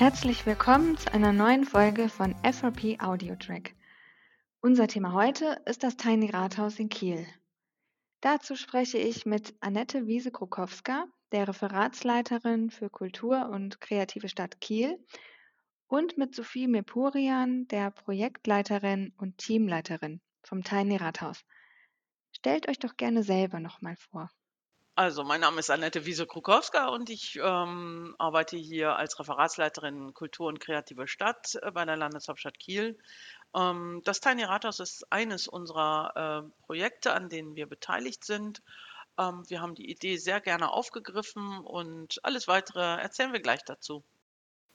Herzlich willkommen zu einer neuen Folge von FRP Audio Track. Unser Thema heute ist das Tiny Rathaus in Kiel. Dazu spreche ich mit Annette Wiese-Krokowska, der Referatsleiterin für Kultur und kreative Stadt Kiel, und mit Sophie Mepurian, der Projektleiterin und Teamleiterin vom Tiny Rathaus. Stellt euch doch gerne selber nochmal vor. Also, mein Name ist Annette Wiese-Krukowska und ich ähm, arbeite hier als Referatsleiterin Kultur und kreative Stadt äh, bei der Landeshauptstadt Kiel. Ähm, das Tiny Rathaus ist eines unserer äh, Projekte, an denen wir beteiligt sind. Ähm, wir haben die Idee sehr gerne aufgegriffen und alles weitere erzählen wir gleich dazu.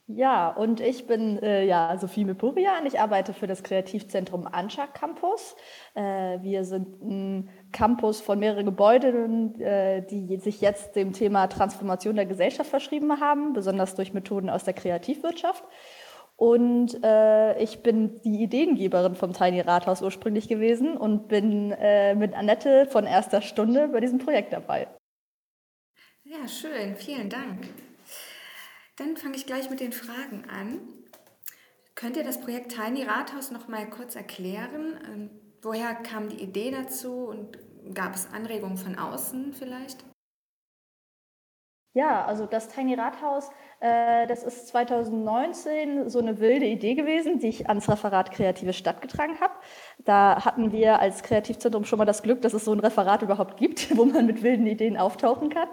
Ja, und ich bin äh, ja Sophie Mepurian. Ich arbeite für das Kreativzentrum Anscha Campus. Äh, wir sind ein Campus von mehreren Gebäuden, äh, die sich jetzt dem Thema Transformation der Gesellschaft verschrieben haben, besonders durch Methoden aus der Kreativwirtschaft. Und äh, ich bin die Ideengeberin vom Tiny Rathaus ursprünglich gewesen und bin äh, mit Annette von erster Stunde bei diesem Projekt dabei. Ja, schön. Vielen Dank. Dann fange ich gleich mit den Fragen an. Könnt ihr das Projekt Tiny Rathaus noch mal kurz erklären? Ähm, woher kam die Idee dazu und gab es Anregungen von außen vielleicht? Ja, also das Tiny Rathaus, äh, das ist 2019 so eine wilde Idee gewesen, die ich ans Referat Kreative Stadt getragen habe. Da hatten wir als Kreativzentrum schon mal das Glück, dass es so ein Referat überhaupt gibt, wo man mit wilden Ideen auftauchen kann.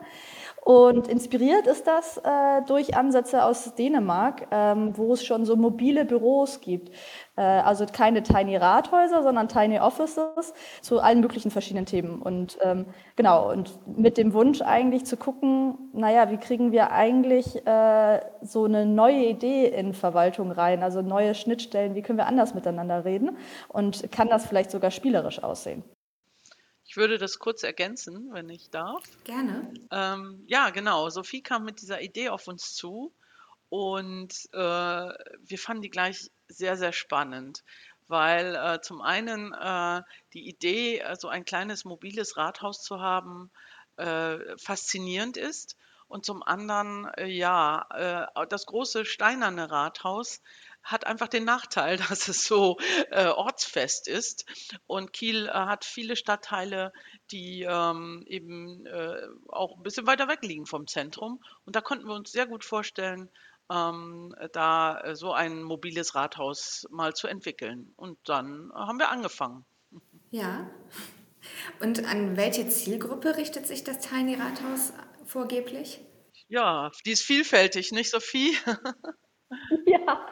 Und inspiriert ist das äh, durch Ansätze aus Dänemark, ähm, wo es schon so mobile Büros gibt. Äh, also keine Tiny Rathäuser, sondern Tiny Offices zu allen möglichen verschiedenen Themen. Und ähm, genau, und mit dem Wunsch eigentlich zu gucken, naja, wie kriegen wir eigentlich äh, so eine neue Idee in Verwaltung rein, also neue Schnittstellen, wie können wir anders miteinander reden und kann das vielleicht sogar spielerisch aussehen? Ich würde das kurz ergänzen, wenn ich darf. Gerne. Ähm, ja, genau. Sophie kam mit dieser Idee auf uns zu und äh, wir fanden die gleich sehr, sehr spannend, weil äh, zum einen äh, die Idee, äh, so ein kleines mobiles Rathaus zu haben, äh, faszinierend ist und zum anderen, äh, ja, das große steinerne Rathaus hat einfach den Nachteil, dass es so äh, ortsfest ist. Und Kiel äh, hat viele Stadtteile, die ähm, eben äh, auch ein bisschen weiter weg liegen vom Zentrum. Und da konnten wir uns sehr gut vorstellen, ähm, da äh, so ein mobiles Rathaus mal zu entwickeln. Und dann haben wir angefangen. Ja. Und an welche Zielgruppe richtet sich das Tiny Rathaus vorgeblich? Ja, die ist vielfältig, nicht Sophie? ja,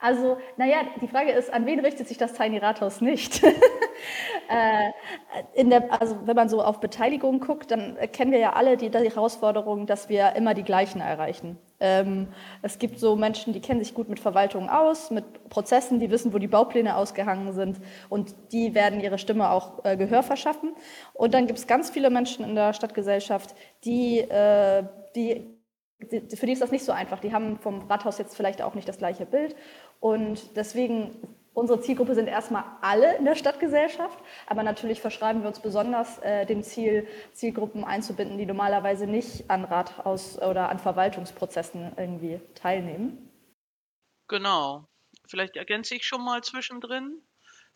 also, naja, die Frage ist, an wen richtet sich das Tiny Rathaus nicht? äh, der, also, wenn man so auf Beteiligung guckt, dann kennen wir ja alle die, die Herausforderung, dass wir immer die gleichen erreichen. Ähm, es gibt so Menschen, die kennen sich gut mit Verwaltung aus, mit Prozessen, die wissen, wo die Baupläne ausgehangen sind und die werden ihre Stimme auch äh, Gehör verschaffen. Und dann gibt es ganz viele Menschen in der Stadtgesellschaft, die, äh, die für die ist das nicht so einfach. Die haben vom Rathaus jetzt vielleicht auch nicht das gleiche Bild. Und deswegen, unsere Zielgruppe sind erstmal alle in der Stadtgesellschaft, aber natürlich verschreiben wir uns besonders äh, dem Ziel, Zielgruppen einzubinden, die normalerweise nicht an Rathaus- oder an Verwaltungsprozessen irgendwie teilnehmen. Genau. Vielleicht ergänze ich schon mal zwischendrin.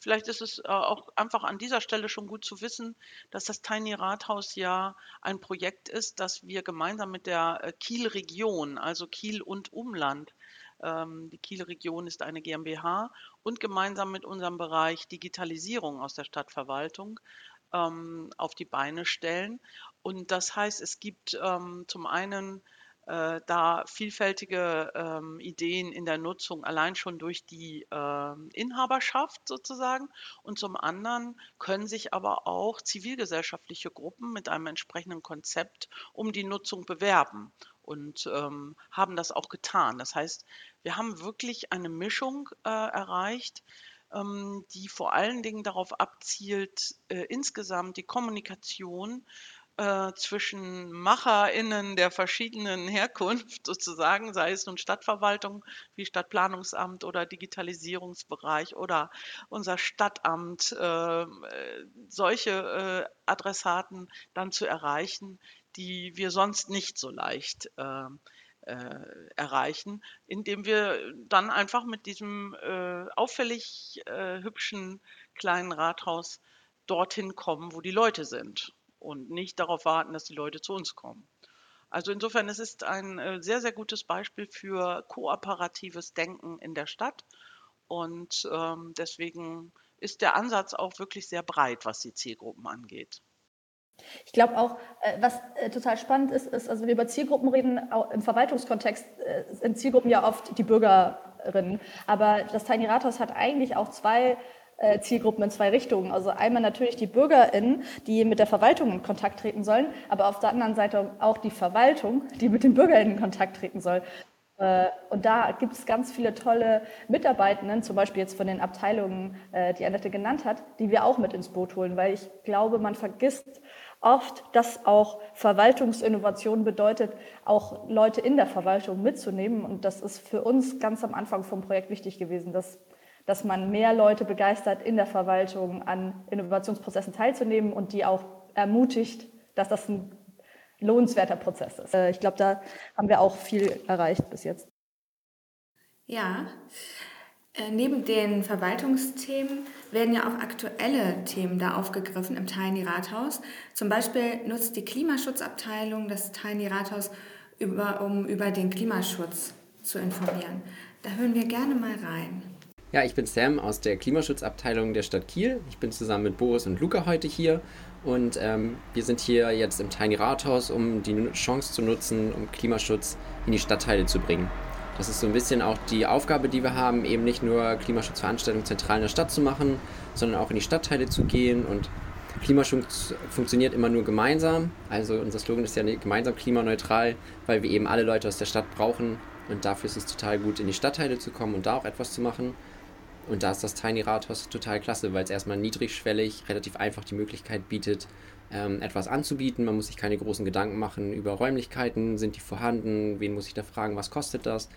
Vielleicht ist es äh, auch einfach an dieser Stelle schon gut zu wissen, dass das Tiny Rathaus ja ein Projekt ist, das wir gemeinsam mit der äh, Kiel-Region, also Kiel und Umland, ähm, die Kiel-Region ist eine GmbH und gemeinsam mit unserem Bereich Digitalisierung aus der Stadtverwaltung ähm, auf die Beine stellen. Und das heißt, es gibt ähm, zum einen äh, da vielfältige ähm, Ideen in der Nutzung allein schon durch die äh, Inhaberschaft sozusagen. Und zum anderen können sich aber auch zivilgesellschaftliche Gruppen mit einem entsprechenden Konzept um die Nutzung bewerben und ähm, haben das auch getan. Das heißt, wir haben wirklich eine Mischung äh, erreicht, ähm, die vor allen Dingen darauf abzielt, äh, insgesamt die Kommunikation äh, zwischen MacherInnen der verschiedenen Herkunft sozusagen, sei es nun Stadtverwaltung wie Stadtplanungsamt oder Digitalisierungsbereich oder unser Stadtamt, äh, solche äh, Adressaten dann zu erreichen, die wir sonst nicht so leicht äh, äh, erreichen, indem wir dann einfach mit diesem äh, auffällig äh, hübschen kleinen Rathaus dorthin kommen, wo die Leute sind und nicht darauf warten, dass die Leute zu uns kommen. Also insofern, es ist ein äh, sehr, sehr gutes Beispiel für kooperatives Denken in der Stadt und ähm, deswegen ist der Ansatz auch wirklich sehr breit, was die Zielgruppen angeht. Ich glaube auch, äh, was äh, total spannend ist, ist, also wenn wir über Zielgruppen reden, im Verwaltungskontext äh, sind Zielgruppen ja oft die Bürgerinnen. Aber das Tiny Rathaus hat eigentlich auch zwei Zielgruppen in zwei Richtungen. Also einmal natürlich die BürgerInnen, die mit der Verwaltung in Kontakt treten sollen, aber auf der anderen Seite auch die Verwaltung, die mit den BürgerInnen in Kontakt treten soll. Und da gibt es ganz viele tolle Mitarbeitenden, zum Beispiel jetzt von den Abteilungen, die Annette genannt hat, die wir auch mit ins Boot holen, weil ich glaube, man vergisst oft, dass auch Verwaltungsinnovation bedeutet, auch Leute in der Verwaltung mitzunehmen. Und das ist für uns ganz am Anfang vom Projekt wichtig gewesen, dass, dass man mehr Leute begeistert, in der Verwaltung an Innovationsprozessen teilzunehmen und die auch ermutigt, dass das ein lohnenswerter Prozess ist. Äh, ich glaube, da haben wir auch viel erreicht bis jetzt. Ja, neben den Verwaltungsthemen werden ja auch aktuelle Themen da aufgegriffen im Tiny Rathaus. Zum Beispiel nutzt die Klimaschutzabteilung das Tiny Rathaus, über, um über den Klimaschutz zu informieren. Da hören wir gerne mal rein. Ja, ich bin Sam aus der Klimaschutzabteilung der Stadt Kiel. Ich bin zusammen mit Boris und Luca heute hier und ähm, wir sind hier jetzt im Tiny Rathaus, um die Chance zu nutzen, um Klimaschutz in die Stadtteile zu bringen. Das ist so ein bisschen auch die Aufgabe, die wir haben, eben nicht nur Klimaschutzveranstaltungen zentral in der Stadt zu machen, sondern auch in die Stadtteile zu gehen. Und Klimaschutz funktioniert immer nur gemeinsam. Also unser Slogan ist ja gemeinsam klimaneutral, weil wir eben alle Leute aus der Stadt brauchen. Und dafür ist es total gut, in die Stadtteile zu kommen und da auch etwas zu machen. Und da ist das Tiny Rathaus total klasse, weil es erstmal niedrigschwellig, relativ einfach die Möglichkeit bietet, ähm, etwas anzubieten. Man muss sich keine großen Gedanken machen über Räumlichkeiten, sind die vorhanden, wen muss ich da fragen, was kostet das,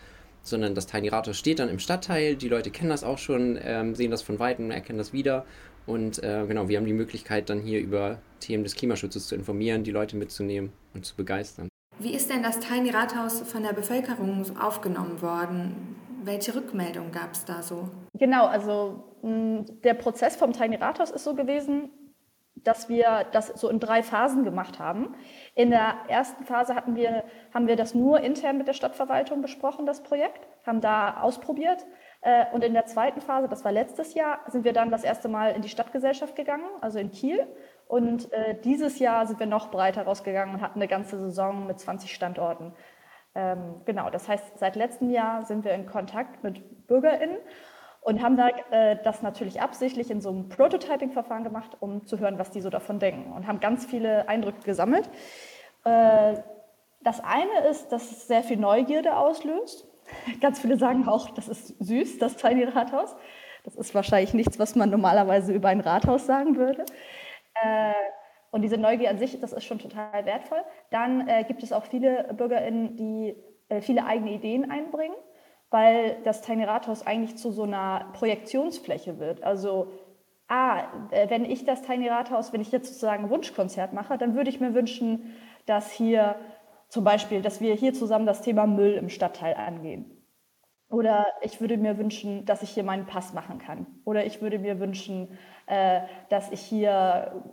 sondern das Tiny Rathaus steht dann im Stadtteil, die Leute kennen das auch schon, ähm, sehen das von Weitem, erkennen das wieder und äh, genau, wir haben die Möglichkeit dann hier über Themen des Klimaschutzes zu informieren, die Leute mitzunehmen und zu begeistern. Wie ist denn das Tiny Rathaus von der Bevölkerung aufgenommen worden? Welche Rückmeldung gab es da so? Genau, also mh, der Prozess vom Tiny Rathaus ist so gewesen, dass wir das so in drei Phasen gemacht haben. In der ersten Phase hatten wir, haben wir das nur intern mit der Stadtverwaltung besprochen, das Projekt, haben da ausprobiert. Äh, und in der zweiten Phase, das war letztes Jahr, sind wir dann das erste Mal in die Stadtgesellschaft gegangen, also in Kiel. Und äh, dieses Jahr sind wir noch breiter rausgegangen und hatten eine ganze Saison mit 20 Standorten. Ähm, genau, das heißt, seit letztem Jahr sind wir in Kontakt mit BürgerInnen und haben da äh, das natürlich absichtlich in so einem Prototyping-Verfahren gemacht, um zu hören, was die so davon denken und haben ganz viele Eindrücke gesammelt. Äh, das eine ist, dass es sehr viel Neugierde auslöst. Ganz viele sagen auch, das ist süß, das Tiny Rathaus. Das ist wahrscheinlich nichts, was man normalerweise über ein Rathaus sagen würde. Äh, und diese Neugier an sich, das ist schon total wertvoll. Dann äh, gibt es auch viele BürgerInnen, die äh, viele eigene Ideen einbringen weil das Tiny Rathaus eigentlich zu so einer Projektionsfläche wird. Also, ah, äh, wenn ich das Tiny Rathaus, wenn ich jetzt sozusagen ein Wunschkonzert mache, dann würde ich mir wünschen, dass hier zum Beispiel, dass wir hier zusammen das Thema Müll im Stadtteil angehen. Oder ich würde mir wünschen, dass ich hier meinen Pass machen kann. Oder ich würde mir wünschen, äh, dass ich hier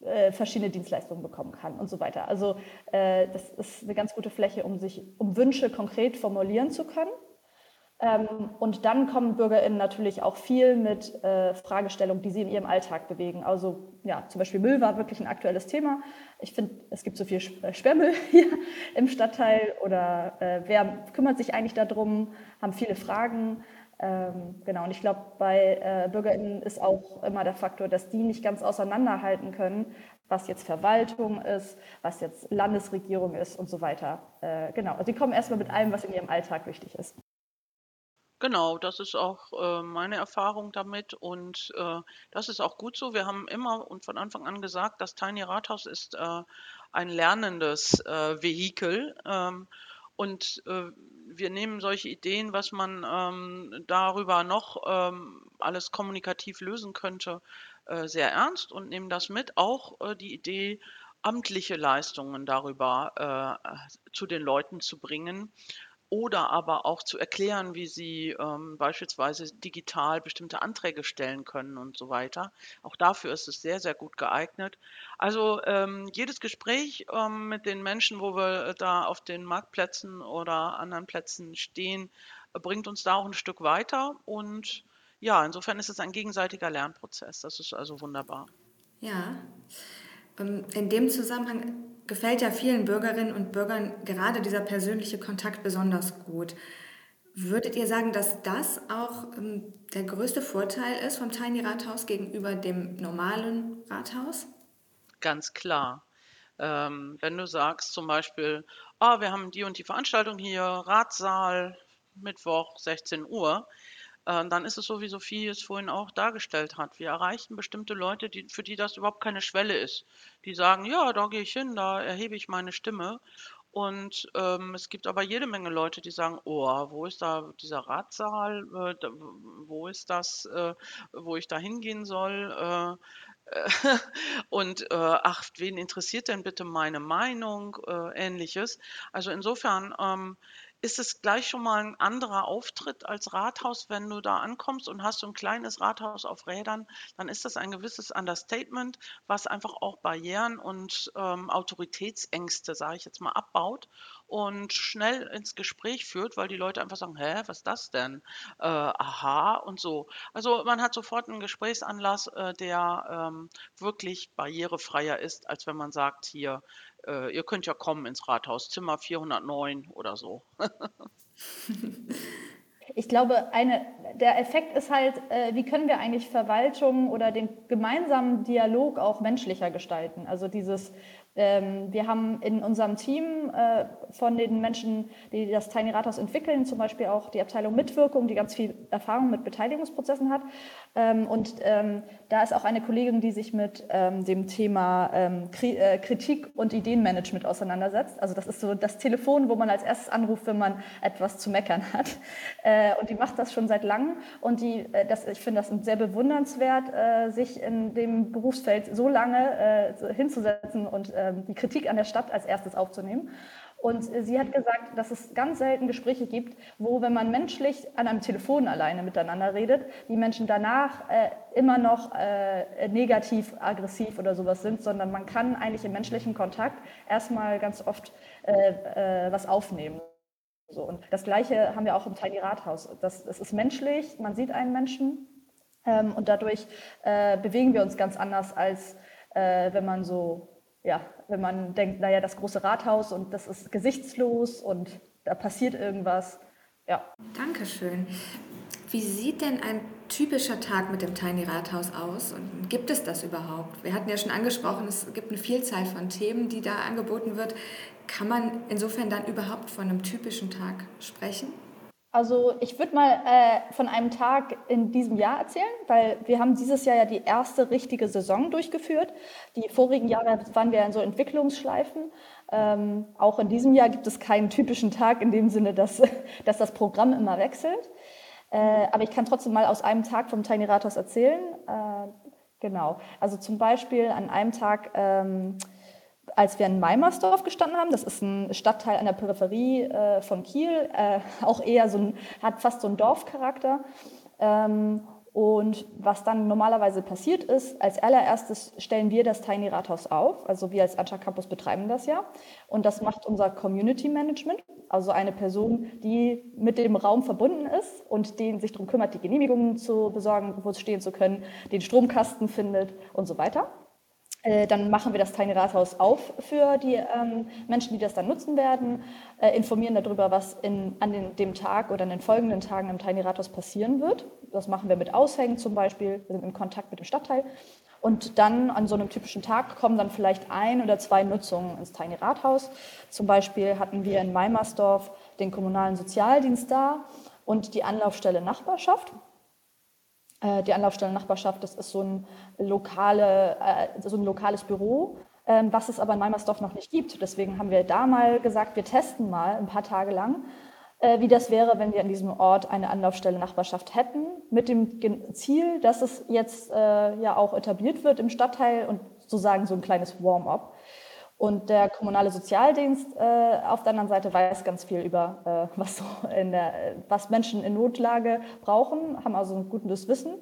äh, verschiedene Dienstleistungen bekommen kann und so weiter. Also das ist eine ganz gute Fläche, um sich, um Wünsche konkret formulieren zu können ähm, und dann kommen BürgerInnen natürlich auch viel mit äh, Fragestellungen, die sie in ihrem Alltag bewegen. Also ja, zum Beispiel Müll war wirklich ein aktuelles Thema. Ich finde, es gibt so viel äh, Sperrmüll hier im Stadtteil oder äh, wer kümmert sich eigentlich darum, haben viele Fragen. Ähm, genau, und ich glaube, bei äh, BürgerInnen ist auch immer der Faktor, dass die nicht ganz auseinanderhalten können, was jetzt Verwaltung ist, was jetzt Landesregierung ist und so weiter. Äh, genau, also die kommen erstmal mit allem, was in ihrem Alltag wichtig ist. Genau, das ist auch äh, meine Erfahrung damit und äh, das ist auch gut so. Wir haben immer und von Anfang an gesagt, das Tiny Rathaus ist äh, ein lernendes äh, Vehikel ähm, und äh, wir nehmen solche Ideen, was man ähm, darüber noch ähm, alles kommunikativ lösen könnte, äh, sehr ernst und nehmen das mit. Auch äh, die Idee, amtliche Leistungen darüber äh, zu den Leuten zu bringen oder aber auch zu erklären, wie sie ähm, beispielsweise digital bestimmte Anträge stellen können und so weiter. Auch dafür ist es sehr, sehr gut geeignet. Also ähm, jedes Gespräch ähm, mit den Menschen, wo wir da auf den Marktplätzen oder anderen Plätzen stehen, bringt uns da auch ein Stück weiter. Und ja, insofern ist es ein gegenseitiger Lernprozess. Das ist also wunderbar. Ja, ähm, in dem Zusammenhang gefällt ja vielen Bürgerinnen und Bürgern gerade dieser persönliche Kontakt besonders gut. Würdet ihr sagen, dass das auch ähm, der größte Vorteil ist vom Tiny Rathaus gegenüber dem normalen Rathaus? Ganz klar. Ähm, wenn du sagst zum Beispiel, oh, wir haben die und die Veranstaltung hier, Ratsaal, Mittwoch, 16 Uhr, äh, dann ist es so, wie Sophie es vorhin auch dargestellt hat. Wir erreichen bestimmte Leute, die, für die das überhaupt keine Schwelle ist. Die sagen, ja, da gehe ich hin, da erhebe ich meine Stimme. Und ähm, es gibt aber jede Menge Leute, die sagen, oh, wo ist da dieser Ratsaal? Äh, wo ist das, äh, wo ich da hingehen soll? Äh, und äh, ach, wen interessiert denn bitte meine Meinung? Äh, ähnliches. Also insofern ähm, ist es gleich schon mal ein anderer Auftritt als Rathaus, wenn du da ankommst und hast so ein kleines Rathaus auf Rädern, dann ist das ein gewisses Understatement, was einfach auch Barrieren und ähm, Autoritätsängste, sage ich jetzt mal, abbaut und schnell ins Gespräch führt, weil die Leute einfach sagen, hä, was ist das denn? Äh, aha und so. Also man hat sofort einen Gesprächsanlass, äh, der ähm, wirklich barrierefreier ist, als wenn man sagt, hier, äh, ihr könnt ja kommen ins Rathaus, Zimmer 409 oder so. ich glaube, eine, der Effekt ist halt, äh, wie können wir eigentlich Verwaltung oder den gemeinsamen Dialog auch menschlicher gestalten? Also dieses ähm, wir haben in unserem Team äh, von den Menschen, die das Tiny Rathaus entwickeln, zum Beispiel auch die Abteilung Mitwirkung, die ganz viel Erfahrung mit Beteiligungsprozessen hat. Ähm, und ähm, da ist auch eine Kollegin, die sich mit dem Thema äh, Kritik und Ideenmanagement auseinandersetzt. Also das ist so das Telefon, wo man als erstes anruft, wenn man etwas zu meckern hat. Äh, und die macht das schon seit langem. Und die, das, ich finde das sehr bewundernswert, sich in dem Berufsfeld so lange hinzusetzen und ähm, die Kritik an der Stadt als erstes aufzunehmen. Und sie hat gesagt, dass es ganz selten Gespräche gibt, wo, wenn man menschlich an einem Telefon alleine miteinander redet, die Menschen danach äh, immer noch äh, negativ, aggressiv oder sowas sind, sondern man kann eigentlich im menschlichen Kontakt erstmal ganz oft äh, äh was aufnehmen. So, und das Gleiche haben wir auch im Tiny Rathaus. Das, das ist menschlich, man sieht einen Menschen ähm, und dadurch äh, bewegen wir uns ganz anders, als äh, wenn man so ja, wenn man denkt, naja, das große Rathaus und das ist gesichtslos und da passiert irgendwas. Ja. Dankeschön. Wie sieht denn ein typischer Tag mit dem Tiny Rathaus aus und gibt es das überhaupt? Wir hatten ja schon angesprochen, es gibt eine Vielzahl von Themen, die da angeboten wird. Kann man insofern dann überhaupt von einem typischen Tag sprechen? Also ich würde mal äh, von einem Tag in diesem Jahr erzählen, weil wir haben dieses Jahr ja die erste richtige Saison durchgeführt. Die vorigen Jahre waren wir in so Entwicklungsschleifen. Ähm, auch in diesem Jahr gibt es keinen typischen Tag in dem Sinne, dass, dass das Programm immer wechselt. Äh, aber ich kann trotzdem mal aus einem Tag vom Tiny Rathaus erzählen. Äh, genau. Also zum Beispiel an einem Tag... Ähm, als wir in Meimersdorf gestanden haben, das ist ein Stadtteil an der Peripherie äh, von Kiel, äh, auch eher so ein, hat fast so einen Dorfcharakter. Ähm, und was dann normalerweise passiert ist, als allererstes stellen wir das Tiny Rathaus auf. Also wir als Ancha Campus betreiben das ja. Und das macht unser Community Management, also eine Person, die mit dem Raum verbunden ist und den sich darum kümmert, die Genehmigungen zu besorgen, wo es stehen zu können, den Stromkasten findet und so weiter. Äh, dann machen wir das Tiny Rathaus auf für die ähm, Menschen, die das dann nutzen werden, äh, informieren darüber, was in, an den, dem Tag oder an den folgenden Tagen im Tiny Rathaus passieren wird. Das machen wir mit Aushängen zum Beispiel, wir sind in Kontakt mit dem Stadtteil. Und dann an so einem typischen Tag kommen dann vielleicht ein oder zwei Nutzungen ins Tiny Rathaus. Zum Beispiel hatten wir in Meimersdorf den kommunalen Sozialdienst da und die Anlaufstelle Nachbarschaft. Äh, die Anlaufstelle Nachbarschaft, das ist so ein, lokale, äh, so ein lokales Büro, ähm, was es aber in Meimersdorf noch nicht gibt. Deswegen haben wir da mal gesagt, wir testen mal ein paar Tage lang, äh, wie das wäre, wenn wir an diesem Ort eine Anlaufstelle Nachbarschaft hätten, mit dem Ziel, dass es jetzt ja auch etabliert wird im Stadtteil und sozusagen so ein kleines Warm-up. Und der kommunale Sozialdienst äh, auf der anderen Seite weiß ganz viel über, äh, was, so der, was Menschen in Notlage brauchen, haben also ein gutes Wissen.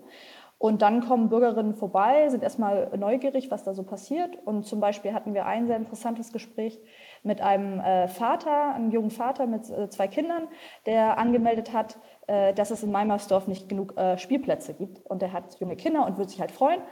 Und dann kommen Bürgerinnen vorbei, sind erstmal neugierig, was da so passiert. Und zum Beispiel hatten wir ein sehr interessantes Gespräch mit einem äh, Vater, einem jungen Vater mit äh, zwei Kindern, der angemeldet hat, äh, dass es in Meimersdorf nicht genug äh, Spielplätze gibt. Und der hat junge Kinder und würde sich halt freuen.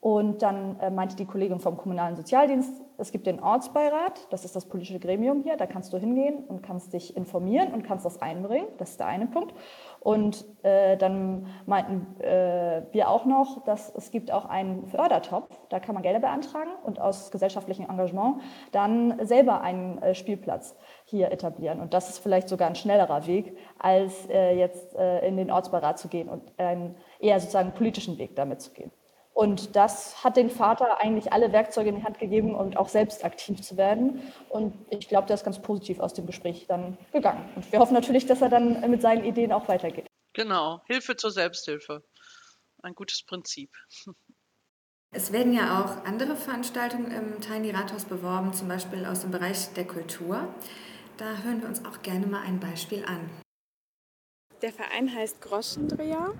Und dann äh, meinte die Kollegin vom Kommunalen Sozialdienst, es gibt den Ortsbeirat, das ist das politische Gremium hier, da kannst du hingehen und kannst dich informieren und kannst das einbringen, das ist der eine Punkt. Und äh, dann meinten äh, wir auch noch, dass es gibt auch einen Fördertopf, da kann man Gelder beantragen und aus gesellschaftlichem Engagement dann selber einen äh, Spielplatz hier etablieren. Und das ist vielleicht sogar ein schnellerer Weg, als äh, jetzt äh, in den Ortsbeirat zu gehen und einen eher sozusagen politischen Weg damit zu gehen. Und das hat den Vater eigentlich alle Werkzeuge in die Hand gegeben und auch selbst aktiv zu werden. Und ich glaube, der ist ganz positiv aus dem Gespräch dann gegangen. Und wir hoffen natürlich, dass er dann mit seinen Ideen auch weitergeht. Genau, Hilfe zur Selbsthilfe. Ein gutes Prinzip. Es werden ja auch andere Veranstaltungen im Tiny Rathaus beworben, zum Beispiel aus dem Bereich der Kultur. Da hören wir uns auch gerne mal ein Beispiel an. Der Verein heißt Groschendreher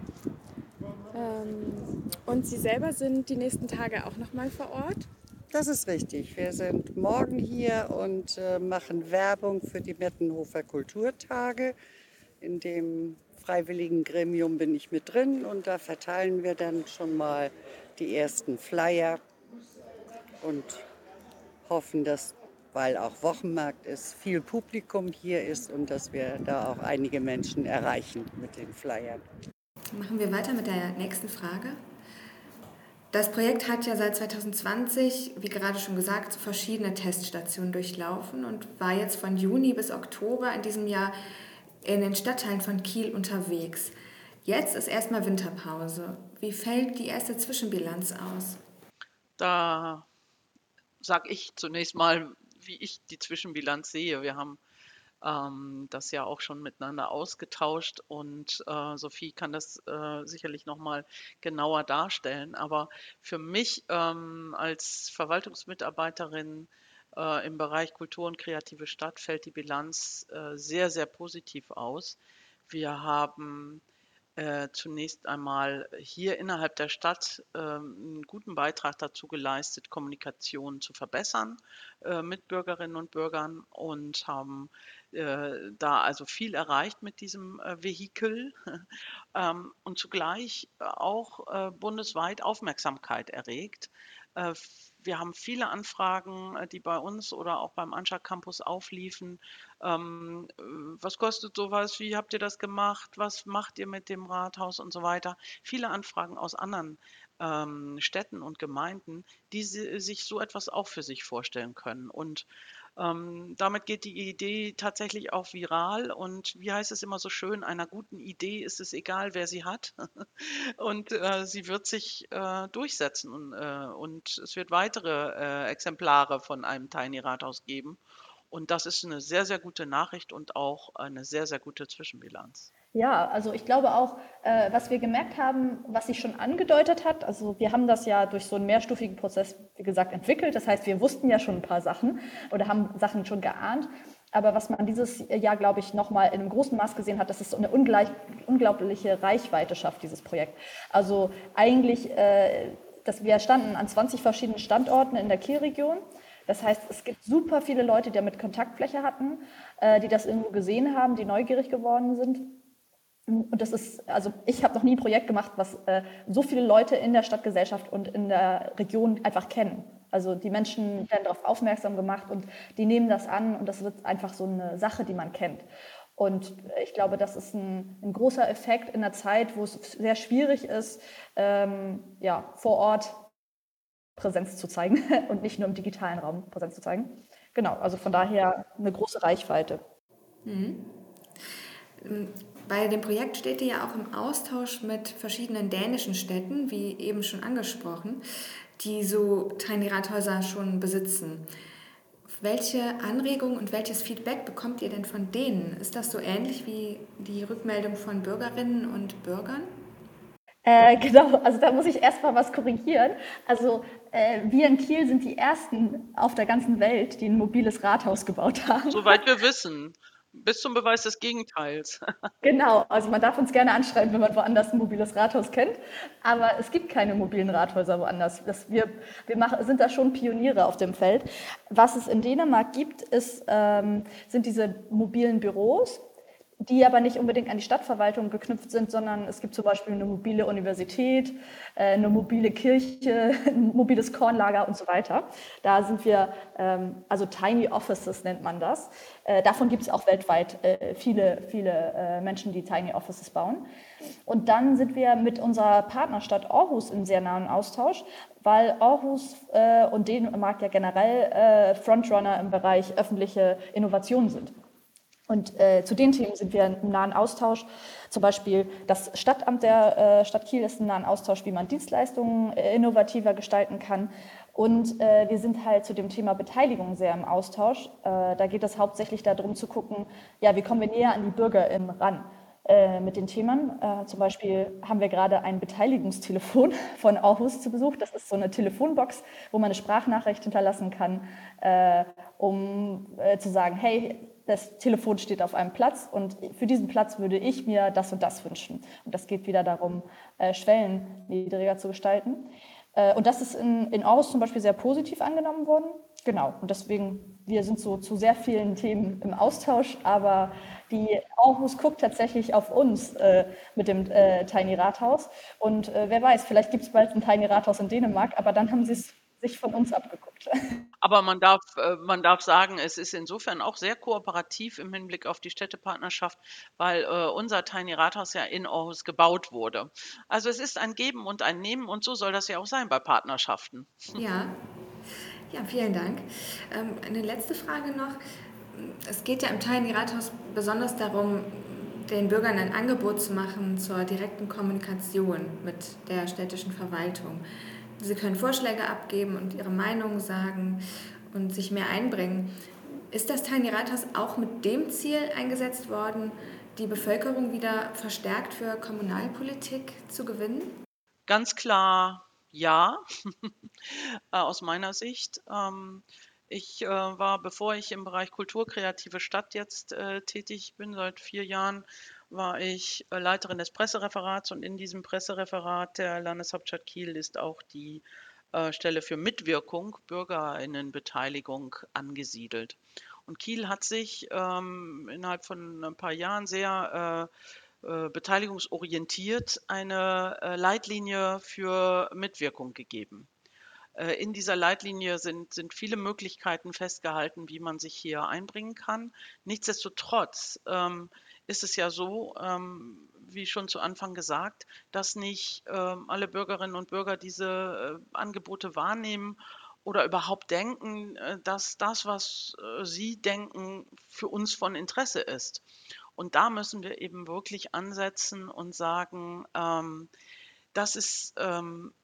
und Sie selber sind die nächsten Tage auch noch mal vor Ort? Das ist richtig. Wir sind morgen hier und äh, machen Werbung für die Mettenhofer Kulturtage. In dem freiwilligen Gremium bin ich mit drin und da verteilen wir dann schon mal die ersten Flyer und hoffen, dass, weil auch Wochenmarkt ist, viel Publikum hier ist und dass wir da auch einige Menschen erreichen mit den Flyern. Machen wir weiter mit der nächsten Frage. Das Projekt hat ja seit 2020, wie gerade schon gesagt, verschiedene Teststationen durchlaufen und war jetzt von Juni bis Oktober in diesem Jahr in den Stadtteilen von Kiel unterwegs. Jetzt ist erstmal Winterpause. Wie fällt die erste Zwischenbilanz aus? Da sage ich zunächst mal, wie ich die Zwischenbilanz sehe. Wir haben ähm, das ja auch schon miteinander ausgetauscht und äh, Sophie kann das äh, sicherlich nochmal genauer darstellen. Aber für mich ähm, als Verwaltungsmitarbeiterin äh, im Bereich Kultur und kreative Stadt fällt die Bilanz äh, sehr, sehr positiv aus. Wir haben äh, zunächst einmal hier innerhalb der Stadt äh, einen guten Beitrag dazu geleistet, Kommunikation zu verbessern äh, mit Bürgerinnen und Bürgern und haben äh, da also viel erreicht mit diesem äh, Vehikel. Ähm, und zugleich auch bundesweit Aufmerksamkeit erregt wir haben viele Anfragen, äh, die bei uns oder auch beim Anscha Campus aufliefen. Ähm, äh, was kostet sowas? Wie habt ihr das gemacht? Was macht ihr mit dem Rathaus und so weiter? Viele Anfragen aus anderen ähm, Städten und Gemeinden, die sich so etwas auch für sich vorstellen können. Und ähm, damit geht die Idee tatsächlich auch viral und wie heißt es immer so schön, einer guten Idee ist es egal, wer sie hat und äh, sie wird sich äh, durchsetzen und, äh, und, es wird weitere äh, Exemplare von einem Tiny Rathaus geben und das ist eine sehr, sehr gute Nachricht und auch eine sehr, sehr gute Zwischenbilanz. Ja, also ich glaube auch, äh, was wir gemerkt haben, was sich schon angedeutet hat, also wir haben das ja durch so einen mehrstufigen Prozess, wie gesagt, entwickelt. Das heißt, wir wussten ja schon ein paar Sachen oder haben Sachen schon geahnt. Aber was man dieses Jahr, glaube ich, nochmal in einem großen Maß gesehen hat, dass es so eine ungleich, unglaubliche Reichweite schafft, dieses Projekt. Also eigentlich, äh, dass wir standen an 20 verschiedenen Standorten in der Kielregion. Das heißt, es gibt super viele Leute, die damit Kontaktfläche hatten, äh, die das irgendwo gesehen haben, die neugierig geworden sind. Und das ist, also ich habe noch nie ein Projekt gemacht, was äh, so viele Leute in der Stadtgesellschaft und in der Region einfach kennen. Also die Menschen werden darauf aufmerksam gemacht und die nehmen das an und das wird einfach so eine Sache, die man kennt. Und ich glaube, das ist ein, ein großer Effekt in einer Zeit, wo es sehr schwierig ist, ähm, ja, vor Ort Präsenz zu zeigen und nicht nur im digitalen Raum Präsenz zu zeigen. Genau, also von daher eine große Reichweite. Mhm. Bei dem Projekt steht ihr ja auch im Austausch mit verschiedenen dänischen Städten, wie eben schon angesprochen, die so Tiny Rathäuser schon besitzen. Welche Anregungen und welches Feedback bekommt ihr denn von denen? Ist das so ähnlich wie die Rückmeldung von Bürgerinnen und Bürgern? Äh, genau, also da muss ich erstmal was korrigieren. Also äh, wir in Kiel sind die ersten auf der ganzen Welt, die ein mobiles Rathaus gebaut haben. Soweit wir wissen. Bis zum Beweis des Gegenteils. Genau, also man darf uns gerne anschreiben, wenn man woanders ein mobiles Rathaus kennt, aber es gibt keine mobilen Rathäuser woanders. Das, wir wir machen, sind da schon Pioniere auf dem Feld. Was es in Dänemark gibt, ist, ähm, sind diese mobilen Büros die aber nicht unbedingt an die Stadtverwaltung geknüpft sind, sondern es gibt zum Beispiel eine mobile Universität, äh, eine mobile Kirche, ein mobiles Kornlager und so weiter. Da sind wir, ähm, also Tiny Offices nennt man das. Äh, davon gibt es auch weltweit äh, viele, viele Menschen, die Tiny Offices bauen. Und dann sind wir mit unserer Partnerstadt Aarhus in sehr nahen Austausch, weil Aarhus und Dänemark ja generell Frontrunner im Bereich öffentliche Innovation sind. Und äh, zu den Themen sind wir im nahen Austausch. Zum Beispiel das Stadtamt der äh, Stadt Kiel ist im nahen Austausch, wie man Dienstleistungen äh, innovativer gestalten kann. Und äh, wir sind halt zu dem Thema Beteiligung sehr im Austausch. Äh, da geht es hauptsächlich darum zu gucken, ja, wie kommen wir näher an die Bürger im ran äh, mit den Themen. zum Beispiel haben wir gerade ein Beteiligungstelefon von Aarhus zu Besuch. Das ist so eine Telefonbox, wo man eine Sprachnachricht hinterlassen kann, um zu sagen, hey, das Telefon steht auf einem Platz und für diesen Platz würde ich mir das und das wünschen. Und das geht wieder darum, äh, Schwellen niedriger zu gestalten. Äh, und das ist in, in Aarhus zum Beispiel sehr positiv angenommen worden. Genau, und deswegen, wir sind so zu sehr vielen Themen im Austausch, aber die Aarhus guckt tatsächlich auf uns äh, mit dem äh, Tiny Rathaus. Und äh, wer weiß, vielleicht gibt es bald ein Tiny Rathaus in Dänemark, aber dann haben sie es sich von uns abgeguckt. Aber man darf, äh, man darf sagen, es ist insofern auch sehr kooperativ im Hinblick auf die Städtepartnerschaft, weil äh, unser Tiny Rathaus ja in Aarhus gebaut wurde. Also es ist ein Geben und ein Nehmen und so soll das ja auch sein bei Partnerschaften. Ja, ja vielen Dank. Ähm, eine letzte Frage noch. Es geht ja im Tiny Rathaus besonders darum, den Bürgern ein Angebot zu machen zur direkten Kommunikation mit der städtischen Verwaltung. Sie können Vorschläge abgeben und ihre Meinung sagen und sich mehr einbringen. Ist das Tiny Rathaus auch mit dem Ziel eingesetzt worden, die Bevölkerung wieder verstärkt für Kommunalpolitik zu gewinnen? Ganz klar ja, aus meiner Sicht. Ähm, ich äh, war, bevor ich im Bereich Kultur, kreative Stadt jetzt äh, tätig bin, seit vier Jahren, war ich äh, Leiterin des Pressereferats und in diesem Pressereferat der Landeshauptstadt Kiel ist auch die äh, Stelle für Mitwirkung, Bürgerinnenbeteiligung angesiedelt. Und Kiel hat sich ähm, innerhalb von ein paar Jahren sehr äh, äh beteiligungsorientiert eine äh, Leitlinie für Mitwirkung gegeben. Äh, in dieser Leitlinie sind, sind viele Möglichkeiten festgehalten, wie man sich hier einbringen kann. Nichtsdestotrotz ähm, ist es ja so, ähm, wie schon zu Anfang gesagt, dass nicht ähm, alle Bürgerinnen und Bürger diese äh, Angebote wahrnehmen oder überhaupt denken, äh, dass das, was äh, sie denken, für uns von Interesse ist. Und da müssen wir eben wirklich ansetzen und sagen, ähm, das ist ähm,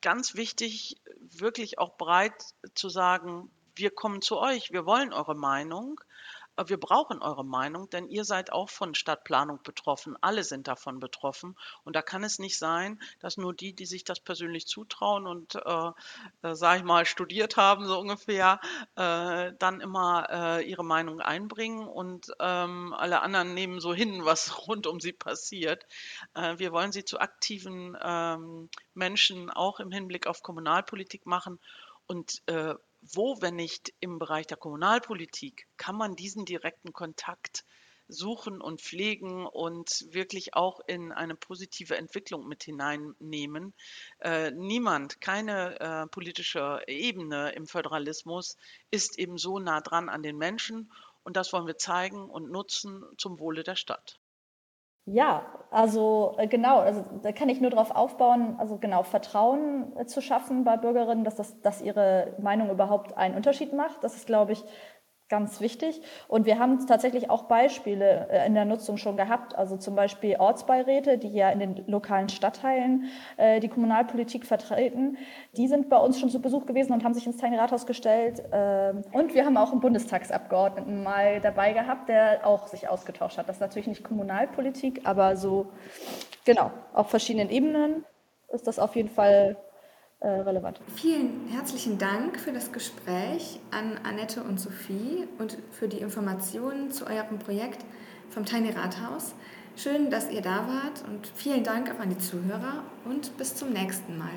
ganz wichtig, wirklich auch breit zu sagen, wir kommen zu euch, wir wollen eure Meinung, wir brauchen eure Meinung, denn ihr seid auch von Stadtplanung betroffen. Alle sind davon betroffen. Und da kann es nicht sein, dass nur die, die sich das persönlich zutrauen und, äh, äh, sage ich mal, studiert haben, so ungefähr, äh, dann immer äh, ihre Meinung einbringen und ähm, alle anderen nehmen so hin, was rund um sie passiert. Äh, wir wollen sie zu aktiven ähm, Menschen auch im Hinblick auf Kommunalpolitik machen. Und äh, wo, wenn nicht im Bereich der Kommunalpolitik, kann man diesen direkten Kontakt suchen und pflegen und wirklich auch in eine positive Entwicklung mit hineinnehmen. Äh, niemand, keine äh, politische Ebene im Föderalismus ist eben so nah dran an den Menschen und das wollen wir zeigen und nutzen zum Wohle der Stadt. Ja, also äh, genau, also da kann ich nur darauf aufbauen, also genau Vertrauen äh, zu schaffen bei Bürgerinnen, dass, das, dass ihre Meinung überhaupt einen Unterschied macht. Das ist, glaube ich, ganz wichtig. Und wir haben tatsächlich auch Beispiele äh, in der Nutzung schon gehabt, also zum Beispiel Ortsbeiräte, die ja in den lokalen Stadtteilen äh, die Kommunalpolitik vertreten. Die sind bei uns schon zu Besuch gewesen und haben sich ins Tiny Rathaus gestellt. Ähm, und wir haben auch einen Bundestagsabgeordneten mal dabei gehabt, der auch sich ausgetauscht hat. Das ist natürlich nicht Kommunalpolitik, aber so, genau, auf verschiedenen Ebenen ist das auf jeden Fall relevant. Vielen herzlichen Dank für das Gespräch an Annette und Sophie und für die Informationen zu eurem Projekt vom Tiny Rathaus. Schön, dass ihr da wart und vielen Dank auch an die Zuhörer und bis zum nächsten Mal.